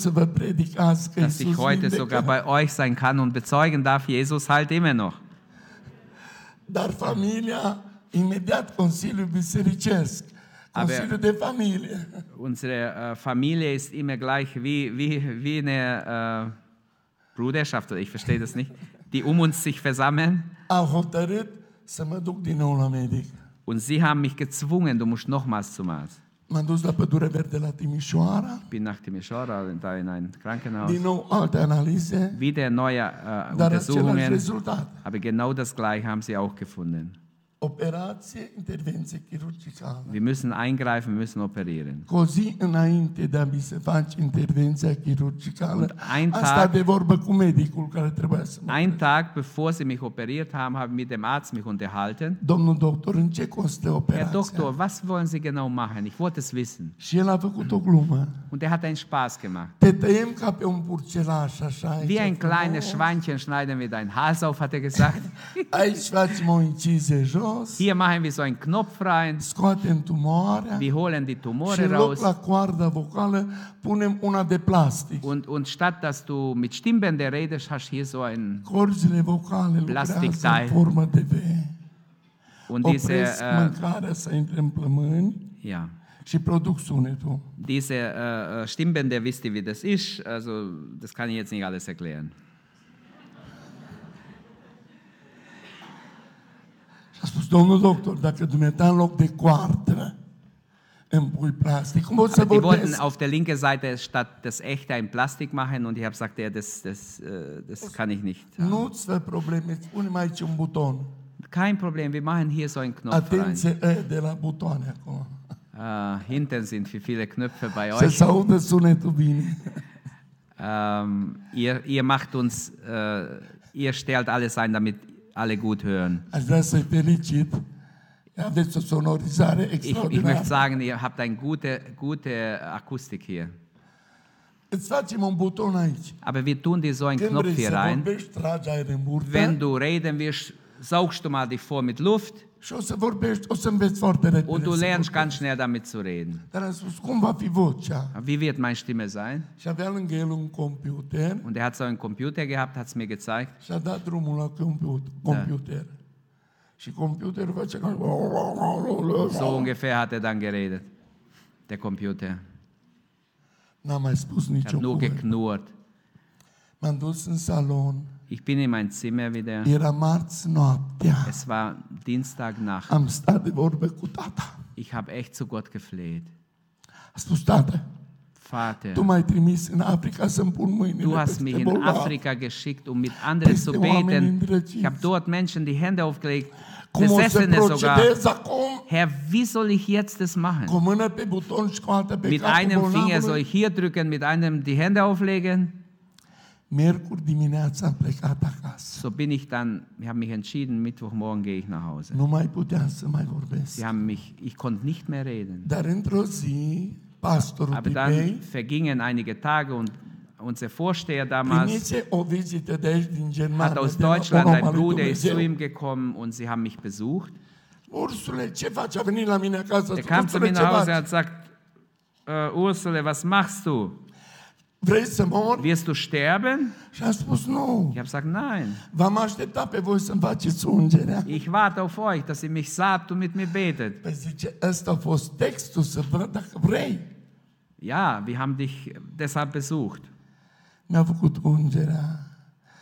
Dass ich heute sogar bei euch sein kann und bezeugen darf, Jesus heilt immer noch. Dar familia, imediat Consiliul Bisericesc, Aber- Consiliul de Familie, Unsere äh, Familie ist immer gleich wie, wie, wie eine äh, Bruderschaft, oder ich verstehe das nicht, die um uns sich versammeln. Und sie haben mich gezwungen, du musst nochmals zum Arzt. M-am dus la Pădure Verde la Timișoara, Ich bin nach Timișoara, da in ein Krankenhaus. din nou alte analize, Wieder neue dar același Untersuchungen. Aber genau das Gleiche haben sie auch gefunden. Wir müssen eingreifen, wir müssen operieren. Cu o zi înainte de a mi se face intervenția chirurgicală, Und ein Tag- de vorbă cu medicul care trebuia să mă... Ein Tag bevor sie mich operiert haben, habe ich mit dem Arzt mich unterhalten. Domnul doctor, în ce constă Herr? Doktor, was wollen Sie genau machen? Ich wollte es wissen. Și el a făcut o glumă. Und er hat einen Spaß gemacht. Te tăiem ca pe un purcelaș, așa. aici Wie ein kleines Schweinchen schneiden wir deinen Hals auf, hat er gesagt. Aici facem o incizie jos, Hier machen wir so einen Knopf rein. scoatem tumoarea Wir holen die Tumore raus. la coarda vocală punem una de plastic. Und, und statt dass du mit Stimmbänder redest, hast hier so ein. Corzile vocale lucrează în formă de V. Und diese, Opresc äh, mâncarea să intre în plămâni ja, și produc sunetul. diese äh, Stimmbänder, wisst ihr, wie das ist? Also, das kann ich jetzt nicht alles erklären. Domnul doctor, dacă dumneata în loc de coartă îmi pui plastic, cum o să Die wollten vorbesc? auf der linken Seite statt das echte ein Plastik machen und ich habe gesagt, ja, das, das, äh, das kann ich nicht. Nu-ți fă probleme, spune mai aici un buton. Kein Problem, wir machen hier so einen Knopf rein. Atenție e, de la butoane acolo. Äh, hinten sind wie viele Knöpfe bei Să euch. se audă sunetul bine. Ähm, ihr, ihr macht uns, äh, ihr stellt alles ein, damit alle gut hören. Ich, ich möchte sagen, ihr habt eine gute, gute Akustik hier. Îți facem un buton aici. Aber wir tun dir so einen Knopf hier rein. Wenn du reden wirst, saugst du mal dich vor mit Luft și o să vorbești, o să înveți foarte repede. und du lernst ganz schnell damit zu reden. Dar am spus, cum va fi vocea? Wie wird meine Stimme sein? Și avea lângă el un computer Und er hat so einen Computer gehabt, hat es mir gezeigt. și a dat drumul la computer. computer. Și computerul face ca... So ungefähr hat er dann geredet, der Computer. Mai spus habe nur geknurrt. M-am dus în salon. Ich bin in mein Zimmer wieder. Era marți noaptea. Es war Dienstagnacht. Am stat de vorbă cu tata. Ich habe echt zu Gott gefleht. A spus, tată, Vater, tu m-ai trimis în Africa să-mi pun mâinile du hast mich in. Afrika geschickt, um mit anderen zu oameni beten. Ich habe dort Menschen die Hände aufgelegt, Cum o să Besessene sogar. procedez acum? Herr, wie soll ich jetzt das machen? Cu o mână pe buton și cu alta pe Mit capul einem Finger soll bolnavului? ich hier drücken, mit einem die Hände auflegen. Miercuri dimineața am plecat acasă. So bin ich dann, ich habe mich entschieden, Mittwochmorgen gehe ich nach Hause. Nu mai puteam să mai vorbesc. Sie haben mich, ich konnte nicht mehr reden. Dar într-o zi, pastorul Aber dann vergingen einige Tage und unser Vorsteher damals primise o vizită de aici din Germania. hat aus de la Deutschland, un om ein lui Bruder ist zu Dumnezeu. ihm gekommen und sie haben mich besucht. Ursule, ce faci? A venit la mine acasă. Er kam zu Ursule, mir ce nach Hause und hat gesagt, äh, Ursule, was machst du? Wirst du sterben? Ich habe gesagt, nein. Ich warte auf euch, dass ihr mich salbt und mit mir betet. Ja, wir haben dich deshalb besucht. Mi-a făcut ungerea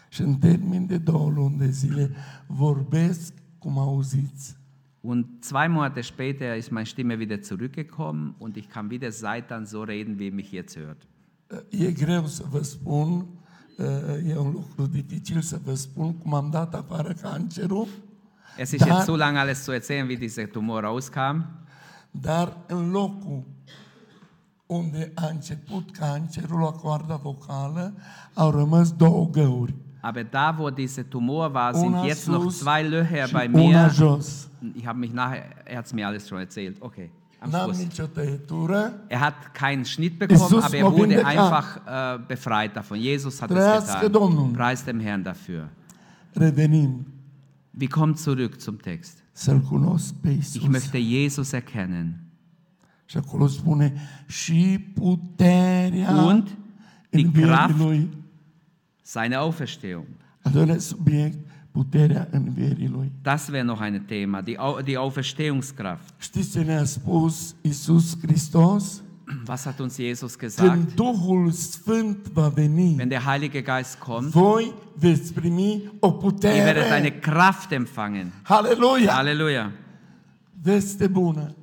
și în termen de două luni de zile vorbesc cum auziți. Und zwei Monate später ist meine Stimme wieder zurückgekommen und ich kann wieder seit dann so reden, wie ihr mich jetzt hört. E greu să vă spun, e un lucru dificil să vă spun cum am dat afară cancerul, Es ist jetzt zu lang alles zu erzählen, wie dieser Tumor rauskam. dar în locul unde a început cancerul la coarda vocală, au rămas două găuri. Aber da, wo dieser Tumor war, sind jetzt noch zwei Löcher bei mir. Ich habe mich nachher, er hat es mir alles schon erzählt. Okay, am Er hat keinen Schnitt bekommen, aber er wurde einfach äh, befreit davon. Jesus hat es getan. Preis dem Herrn dafür. Wir kommen zurück zum Text. Ich möchte Jesus erkennen. Und die Kraft Lui. seine Auferstehung. Doilea subiect, puterea învierii Lui. Das wäre noch ein Thema, die, Au die Auferstehungskraft. Știți ce ne-a spus Isus Hristos? Was hat uns Jesus gesagt? Când Duhul Sfânt va veni, Wenn der Heilige Geist kommt, voi veți primi o ihr werdet putere. eine Kraft empfangen. Halleluja! Halleluja. Veste bună!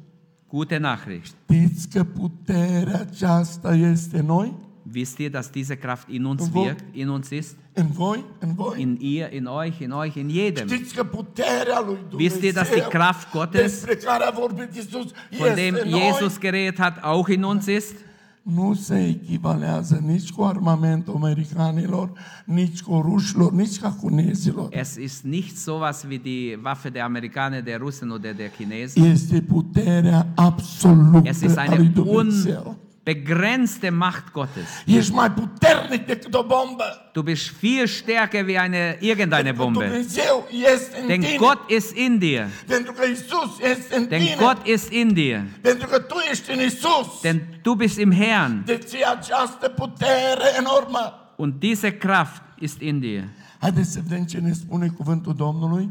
Gute Nachricht. Știți că puterea aceasta este noi? Wisst ihr, dass diese Kraft in uns wirkt, in uns ist? În voi? În voi? In ihr, in euch, in euch, in jedem. Știți că puterea lui Wisst ihr, dass die Kraft Gottes, despre care a vorbit Isus von dem? Jesus geredet hat, auch in uns ist? nu se echivalează nici cu armamentul americanilor, nici cu rușilor, nici cu nezilor. Es ist nicht sowas wie die Waffe der Amerikaner, der Russen oder der Chinesen. Este puterea absolută Es ist a lui eine Dumnezeu. Unbegrenzte Macht Gottes. Ești mai puternic decât o bombă. Du bist viel stärker wie eine irgendeine Bombe. Denn. Gott ist in dir. Denn. Gott ist in dir. Denn du bist im Herrn. Und diese Kraft ist in dir. Haideți să vedem ce ne spune cuvântul Domnului.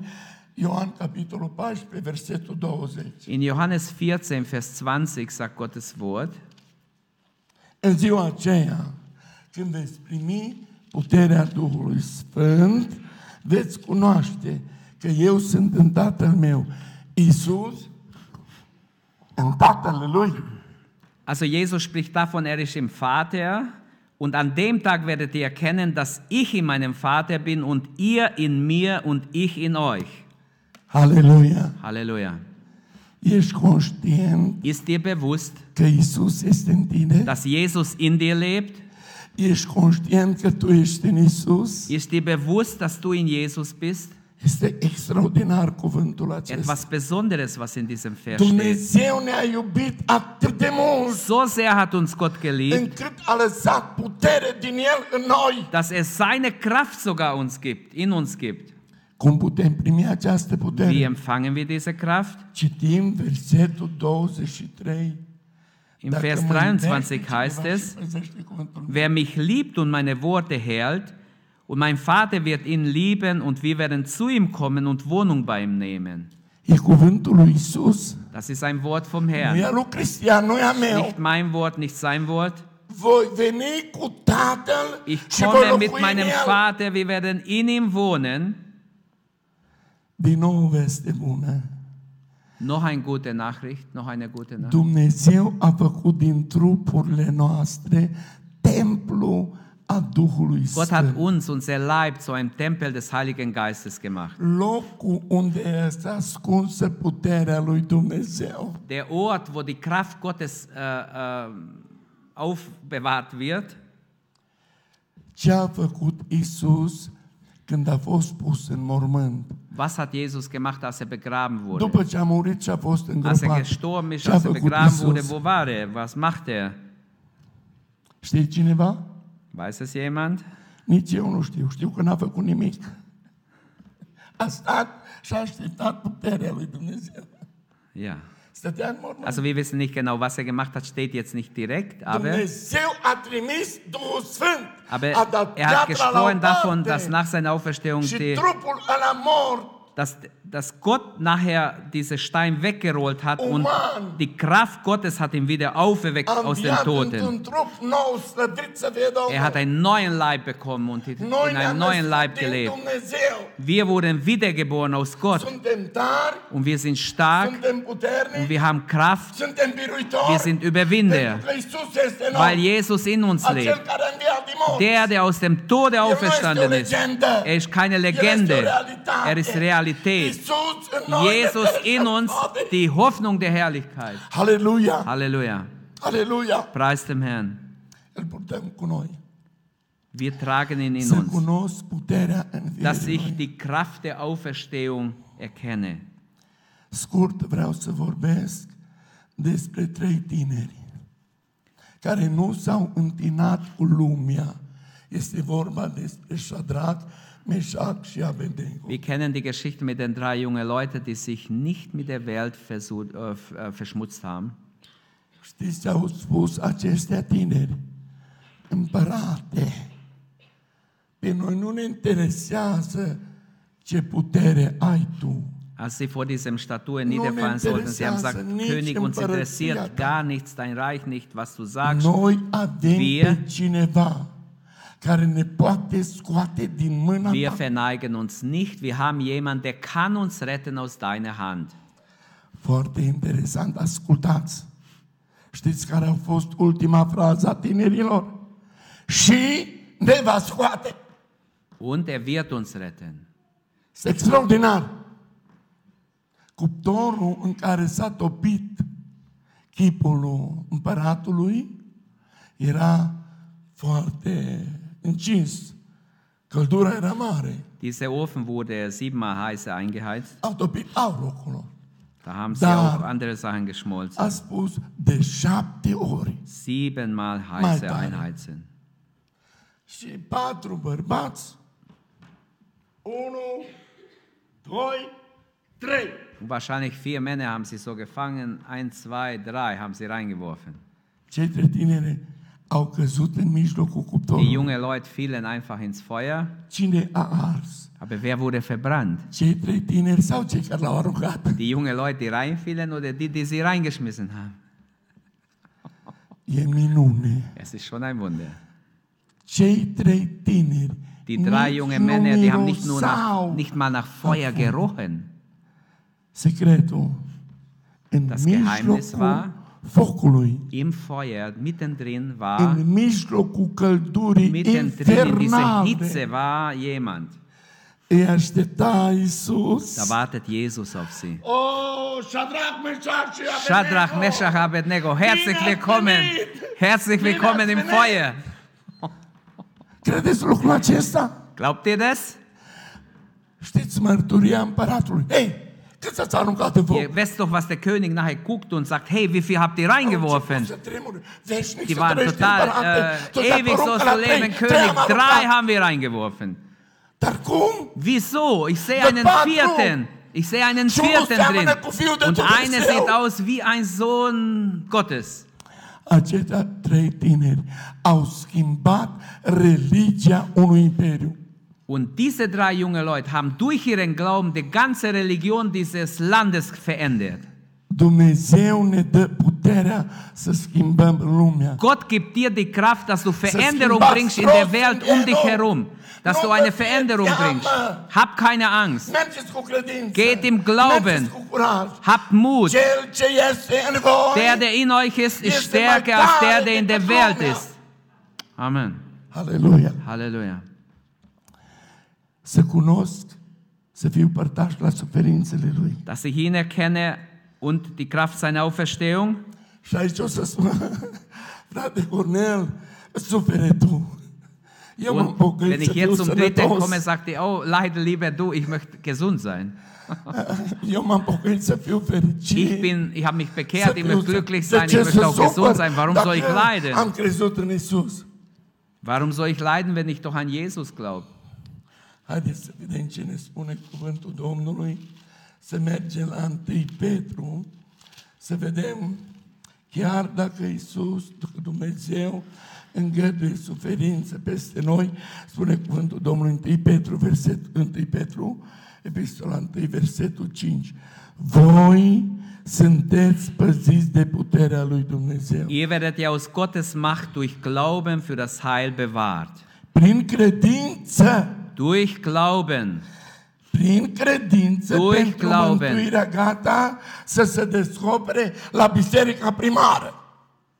Ioan, capitolul 14, versetul 20. In Johannes 14, Vers 20 sagt Gottes Wort, În ziua aceea, când veți primi puterea Duhului Sfânt, veți cunoaște că eu sunt în Tatăl meu, Isus, în Tatăl Lui. also Jesus spricht davon, er ist im Vater. Und an dem Tag werdet ihr erkennen, dass ich in meinem Vater bin und ihr in mir und ich in euch. Aleluia! Halleluja. Ist dir bewusst, dass Jesus in dir lebt? Ist dir bewusst, dass du in Jesus bist? Este extraordinar cuvântul acesta. Etwas Besonderes, was in diesem Vers steht. Dumnezeu ne-a iubit atât de mult So sehr hat uns Gott geliebt, încât a lăsat putere din El în noi. dass er seine Kraft sogar uns gibt, in uns gibt. Cum putem primi această Wie putere? empfangen wir diese Kraft? Citim versetul 23. Im Vers mă 23 iubește heißt es. Wer mich liebt und meine Worte hält, und mein Vater wird ihn lieben, und wir werden zu ihm kommen und Wohnung bei ihm nehmen. Das ist ein Wort vom Herrn. Nicht mein Wort, nicht sein Wort. Ich komme mit meinem. Vater, wir werden in ihm wohnen. Din nou veste bună. Noch eine gute Nachricht, noch eine gute Nachricht. Dumnezeu a făcut din trupurile noastre templu a Duhului Gott hat Sfânt. uns, unser Leib, zu einem Tempel des Heiligen Geistes gemacht. Locul unde este ascunsă puterea lui Dumnezeu. Der Ort, wo die Kraft Gottes äh, äh, aufbewahrt wird. Ce a făcut Isus când a fost pus în mormânt? Was hat Jesus gemacht, als er begraben wurde? După ce a murit și a fost Als er îngropat. gestorben ist, Ce a als er făcut begraben wurde, Isus? wo war er? Was macht er? Știe cineva? Weiß es jemand? Nici eu nu știu. Știu că n-a făcut nimic. A stat și a așteptat puterea lui Dumnezeu. Ja. Also wir wissen nicht genau, was er gemacht hat, steht jetzt nicht direkt, aber, aber er hat gesprochen davon, dass nach seiner Auferstehung die, dass, dass Gott nachher diese Stein weggerollt hat und Uman. die Kraft Gottes hat ihn wieder auferweckt a aus den Toten. Er hat einen neuen Leib bekommen und in einem neuen Leib gelebt. Wir wurden wiedergeboren aus Gott und wir sind stark und wir haben Kraft, wir sind Überwinder, weil. Jesus in uns lebt. Der, der aus dem Tode auferstanden ist, er ist keine Legende, er ist Realität. Noi, Jesus in uns, die Hoffnung der Herrlichkeit. Halleluja! Halleluja. Halleluja! Preis dem Herrn. Wir tragen ihn in uns, dass ich die Kraft der Auferstehung erkenne. Scurt vreau să vorbesc despre trei tineri care nu s-au întinat cu lumea. Este vorba despre Shadrach. Wir kennen die Geschichte mit den drei jungen Leuten, die sich nicht mit der Welt versu- äh, äh, verschmutzt haben. Știți spus aceștia tineri? Împărate, pe noi nu ne interesează ce putere ai tu. Als sie vor diesem Statue niederfallen sollten, sie haben gesagt, König, uns interessiert gar nichts, dein Reich nicht, was du sagst. Noi avem Wir- cineva care ne poate scoate din mâna Wir ta. verneigen uns nicht, wir haben jemanden, der kann uns retten aus deiner Hand. Foarte interesant, ascultați. Știți care a fost ultima frază a tinerilor? Și ne va scoate. Und er wird uns retten. Este extraordinar. Cuptorul în care s-a topit chipul împăratului era foarte încins. Căldura era mare. Dieser Ofen wurde siebenmal heißer eingeheizt. Au topit aurul acolo. Da haben sie Da- auch andere Sachen geschmolzen. A spus de șapte ori. Siebenmal heißer tare. einheizen. Și patru bărbați. Unu, doi, trei. Und wahrscheinlich vier Männer haben sie so gefangen. Eins, zwei, drei haben sie reingeworfen. Cei trei tineri au căzut în mijlocul Die jungen Leute fielen einfach ins Feuer. Cine a ars? Aber wer wurde verbrannt? Cei trei tineri sau cei care l-au aruncat? Die jungen Leute, die reinfielen oder die, die sie reingeschmissen haben? E minune. Es ist schon ein Wunder. Cei trei tineri Die drei jungen Männer, die haben nicht, nur nach, nicht mal nach Feuer gerochen. Secretul Das Geheimnis war- focului, Im Feuer, mittendrin war, în mijlocul căldurii mittendrin in dieser infernale, Hitze war jemand. îi aștepta Iisus. Da wartet Jesus auf sie. Oh, Shadrach, Meshach Abednego! Shadrach, Meshach, Abednego, herzlich willkommen. Herzlich willkommen im Feuer. Credeți lucrul acesta? Glaubt ihr das? Știți mărturia împăratului? Hei, Ihr wisst doch, was der König nachher guckt und sagt, hey, wie viel habt ihr reingeworfen? Die waren total, äh, ewig sollst du trei, leben, König. Drei haben wir reingeworfen. Wieso? Ich sehe einen vierten. Ich sehe einen vierten drin. Und einer sieht aus wie ein Sohn Gottes. Aceștia trei tineri au schimbat religia unui imperiu. Und diese drei junge Leute haben durch ihren Glauben die ganze Religion dieses Landes verändert. Dumnezeu ne dă puterea să schimbăm lumea. Gott gibt dir die Kraft, dass du Veränderung bringst in der Welt um dich herum. Dass du eine Veränderung bringst. Hab keine Angst. Geht im Glauben. Habt Mut. Der, der in euch ist, ist stärker als der, der in der Welt ist. Amen. Halleluja. Halleluja. Să cunosc, să fiu părtaș la suferințele Lui. Dass ich ihn erkenne und die Kraft seiner Auferstehung. Și aici o să spun, frate Cornel, sufere tu. Eu Und pocăit wenn ich jetzt zum Dritten komme, sagt er, oh, leide lieber du, ich möchte gesund sein. Ich bin, ich habe mich bekehrt, ich möchte glücklich sein, ich möchte auch gesund sein. Warum soll ich leiden? Warum soll ich leiden, wenn ich doch an Jesus glaube? Haideți să vedem ce ne spune cuvântul Domnului, să mergem la 1 Petru, să vedem chiar dacă Isus, dacă Dumnezeu îngăduie suferință peste noi, spune cuvântul Domnului 1 Petru, verset, 1 Petru, epistola 1, versetul 5. Voi sunteți păziți de puterea lui Dumnezeu. Ihr werdet ja aus Gottes Macht durch Glauben für das Heil bewahrt. Prin credință Durch Glauben. prin credință Durch pentru Glauben. mântuirea gata să se descopere la biserica primară.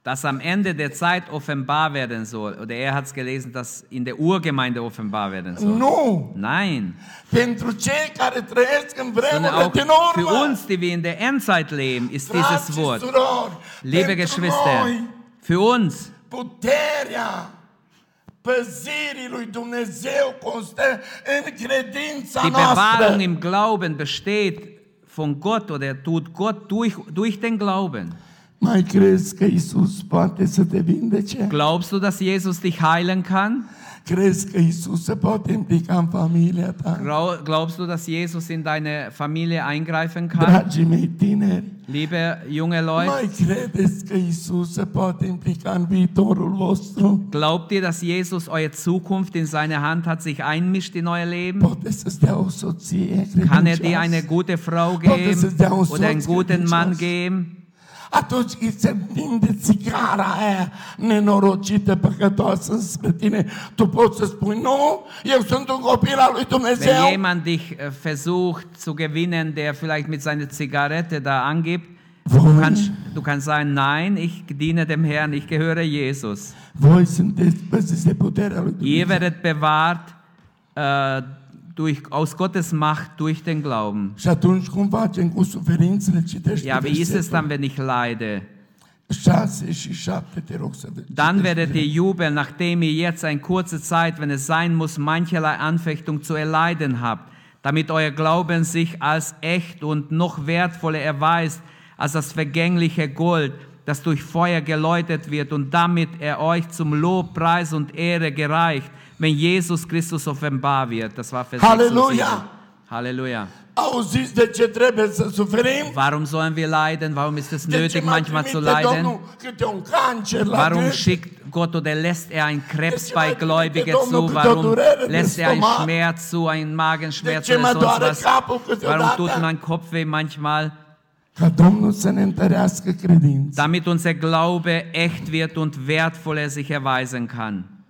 das am Ende der Zeit offenbar werden soll. Oder er hat es gelesen, dass in der Urgemeinde offenbar werden soll. Nu! Nein, Pentru cei care trăiesc în vremurile din für urmă. uns, die wir in der Endzeit leben, ist dieses Wort. surori, Liebe Geschwister, noi, für uns puterea păzirii lui Dumnezeu constă în credința Die noastră. Bewahrung im Glauben besteht von Gott oder tut Gott durch, durch den Glauben. Mai crezi că Isus poate să te vindece? Glaubst du, dass Jesus dich heilen kann? Crezi că Isus se poate implica în familia ta? Grau- Glaubst du, dass Jesus in deine Familie eingreifen kann? Dragii mei tineri, Liebe junge Leute, mai credeți că Isus se poate implica în viitorul vostru? glaubt ihr, dass Jesus eure Zukunft in seiner Hand hat, sich einmischt in euer Leben? Poate să-ți dea o soție Kann er dir eine credincioasă. gute Frau geben oder einen guten Mann geben? Atunci îi se întinde țigara aia nenorocită, păcătoasă spre tine. Tu poți să spui, nu, eu sunt un copil al lui Wenn Dumnezeu. jemand dich äh, versucht zu gewinnen, der vielleicht mit seiner Zigarette da angibt, du kannst, du kannst sagen, nein, ich diene dem Herrn, ich gehöre Jesus. Ihr werdet bewahrt äh, durch, aus Gottes Macht durch den Glauben. Și atunci cum facem cu suferințele? Citește Ja, wie ist es dann, wenn ich leide? 6 și 7, te rog să. Dann werdet ihr jubeln, nachdem ihr jetzt eine kurze Zeit, wenn es sein muss, mancherlei Anfechtung zu erleiden habt, damit euer Glauben sich als echt und noch wertvoller erweist als das vergängliche Gold, das durch Feuer geläutet wird und damit er euch zum Lob, Preis und Ehre gereicht, wenn Jesus Christus offenbar wird. Das war Vers 6 und Halleluja! 7. Halleluja. Warum sollen wir leiden? Warum ist es nötig, manchmal zu leiden? Warum schickt Gott oder lässt er einen Krebs bei Gläubigen zu? Warum lässt er einen? Schmerz zu, einen Magenschmerz oder sonst was? Warum tut mein Kopfweh manchmal? Damit unser Glaube echt wird und wertvoller sich erweisen kann.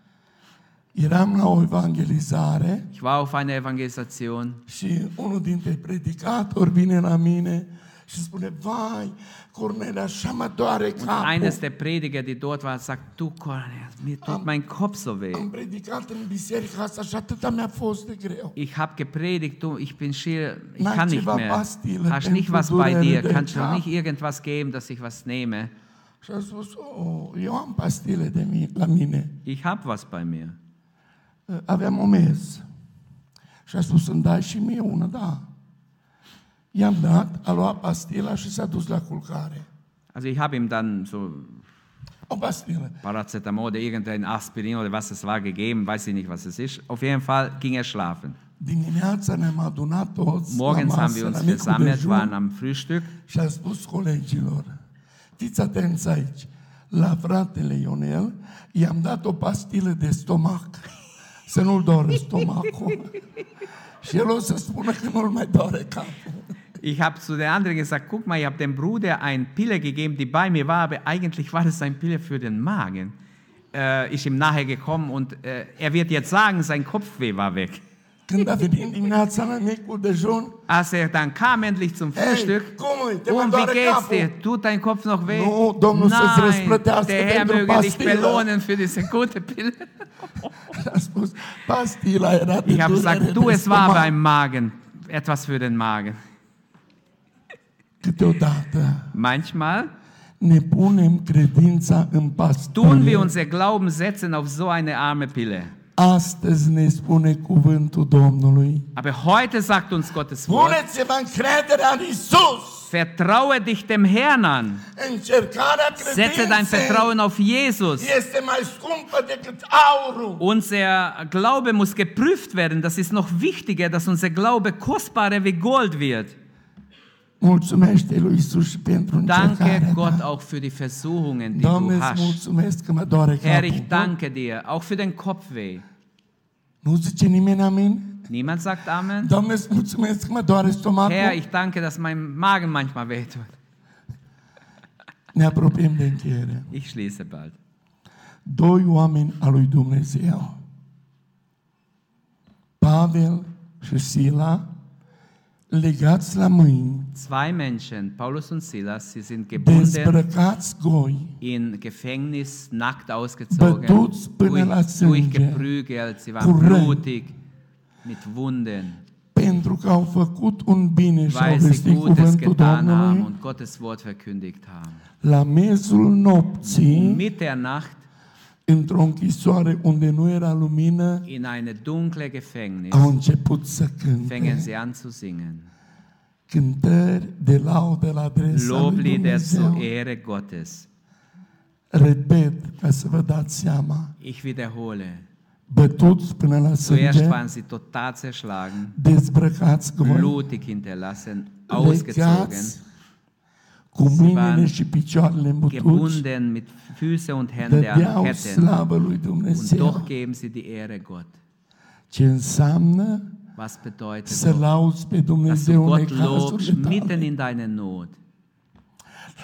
Eram la o evangelizare Ich war auf einer Evangelisation și unul dintre predicatori vine la mine și spune, vai, Cornel, așa mă doare capul. Eines der Prediger, die dort war, sagt, du Cornelius, mir tut mein Kopf so weh. Am predicat în biserica asta și atâta mi-a fost de greu. Ich habe gepredigt, du, ich bin schier, ich kann nicht mehr. Hast nicht was bei dir? Kannst du nicht irgendwas geben, dass ich was nehme? Și a spus, oh, eu am pastile de mi- la mine. Ich habe was bei mir. Aveam o mers. Și a spus, îmi dai și mie una, da. I-am dat, a luat pastila și s-a dus la culcare. Also ich habe ihm dann so O pastilă. Paracetamol oder irgendein Aspirin oder was es war gegeben, weiß ich nicht, was es ist. Auf jeden Fall ging er schlafen. Dimineața ne-am adunat toți Morgens la haben wir masă, uns la micul versammelt, waren dejun am Frühstück și a spus colegilor, fiți atenți aici, la fratele Ionel i-am dat o pastilă de stomac, să nu-l doare stomacul. și el o să spună că nu-l mai doare capul. Ich habe zu den anderen gesagt, guck mal, ich habe dem Bruder eine Pille gegeben, die bei mir war, aber eigentlich war das eine Pille für den Magen. Äh, ist ihm nachher gekommen und äh, er wird jetzt sagen, sein Kopfweh war weg. Când a venit dimineața la micul dejun, Als er dann kam endlich zum Hey, Frühstück, mai und wie geht's dir? Tut dein Kopf noch weh? Nu, Domnul Nein, der Herr möge dich belohnen für diese gute Pille. Ich habe gesagt, du, es war beim Magen, etwas für den Magen. Manchmal ne tun wir unser Glauben setzen auf so eine arme Pille. Astăzi ne spune cuvântul Domnului. Aber heute sagt uns Gottes Wort, Puneți-vă încrederea în Isus. vertraue dich dem Herrn an. Setze dein Vertrauen auf Jesus. Unser Glaube muss geprüft werden. Das ist noch wichtiger, dass unser Glaube kostbarer wie Gold wird. Mulțumește lui Isus și pentru Danke Gott auch für die Versuchungen, die Doamne, du hast. Herr, ich danke dir, auch für den Kopfweh. Nu zice nimeni amin? Niemand sagt Amen. Doamne, îți mulțumesc că mă doare stomacul. Herr, ich danke, dass mein Magen manchmal wehtut. Ne apropiem de încheiere. Ich schließe bald. Doi oameni al lui Dumnezeu. Pavel și Sila legați la mâini, Zwei Menschen, Paulus und Silas, sie sind gebunden goi, in Gefängnis, nackt ausgezogen, durch, durchgeprügelt, sie waren Curent. blutig, mit Wunden, pentru că au făcut un bine și au weil sie vestit Gutes cuvântul getan haben Domnului. und Gottes Wort verkündigt haben. La mezul nopții, Mit der Nacht într-o închisoare unde nu era lumină, in eine dunkle Gefängnis au început să fängen cânte sie an zu singen. cântări de laudă la adresa lui Loblieder zur. Ehre Gottes. Repet, ca să vă dați seama, Ich wiederhole. bătuți până la Zuerst sânge, waren sie total zerschlagen, dezbrăcați goi, blutig hinterlassen, ausgezogen, legați picioarele îmbutuți, gebunden mit Füße und Hände an Ketten. Und doch geben sie die Ehre Gott. Was bedeutet das? Dass du Gott lobst mitten in deiner Not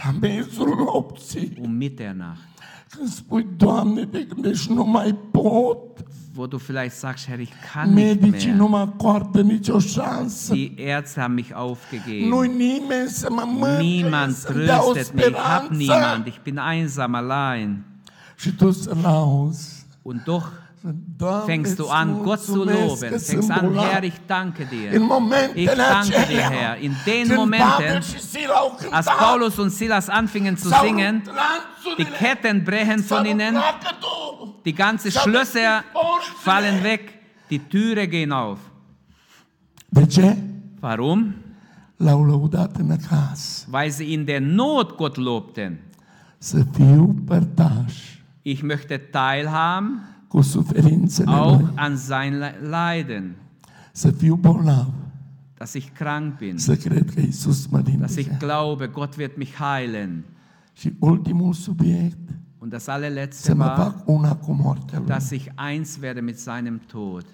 La mezul spui, Doamne, te gândești, nu mai pot, Wo du vielleicht sagst, Herr, ich kann nicht medicii nu mehr. mă acordă nicio șansă, Die Ärzte haben mich aufgegeben. nu nimeni să mă mângâie, Niemand să-mi dea o tröstet mich. Ich habe niemand. Ich bin einsam, allein. Și tu să lauzi. Und doch fängst du an, Gott zu loben. Fängst an. Herr, ich danke dir. Ich danke dir, Herr. In den Momenten, Als Paulus und Silas anfingen zu singen, die Ketten brechen von ihnen, die ganze Schlösser fallen weg, die Türe gehen auf. Warum? Weil sie in der Not Gott lobten. Ich möchte teilhaben cu suferințele auch lui, an sein Le- Leiden, să fiu bolnav, dass ich krank bin, să cred că Iisus mă dass ich glaube, Gott wird mich heilen. Și ultimul subiect, Und das să allerletzte mă war, fac una cu moartea lui. dass ich eins werde mit seinem Tod,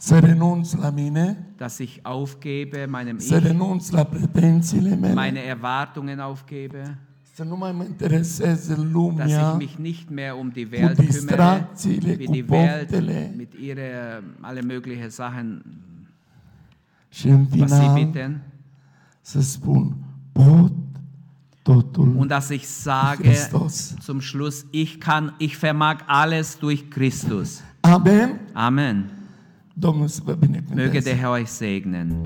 Să renunț la mine, dass ich aufgebe meinem să Ich, renunț la pretențiile mele, meine Erwartungen aufgebe, să nu mai mă intereseze dass lumea ich mich nicht mehr um die Welt kümmere, distracțiile, wie cu die Welt poftele mit ihre alle möglichen Sachen, și în was sie final bitten, să spun pot totul und dass ich sage Hristos. zum Schluss, ich kann, ich vermag alles durch Christus. Amen? Amen. Domnul să vă Möge der. Herr euch segnen.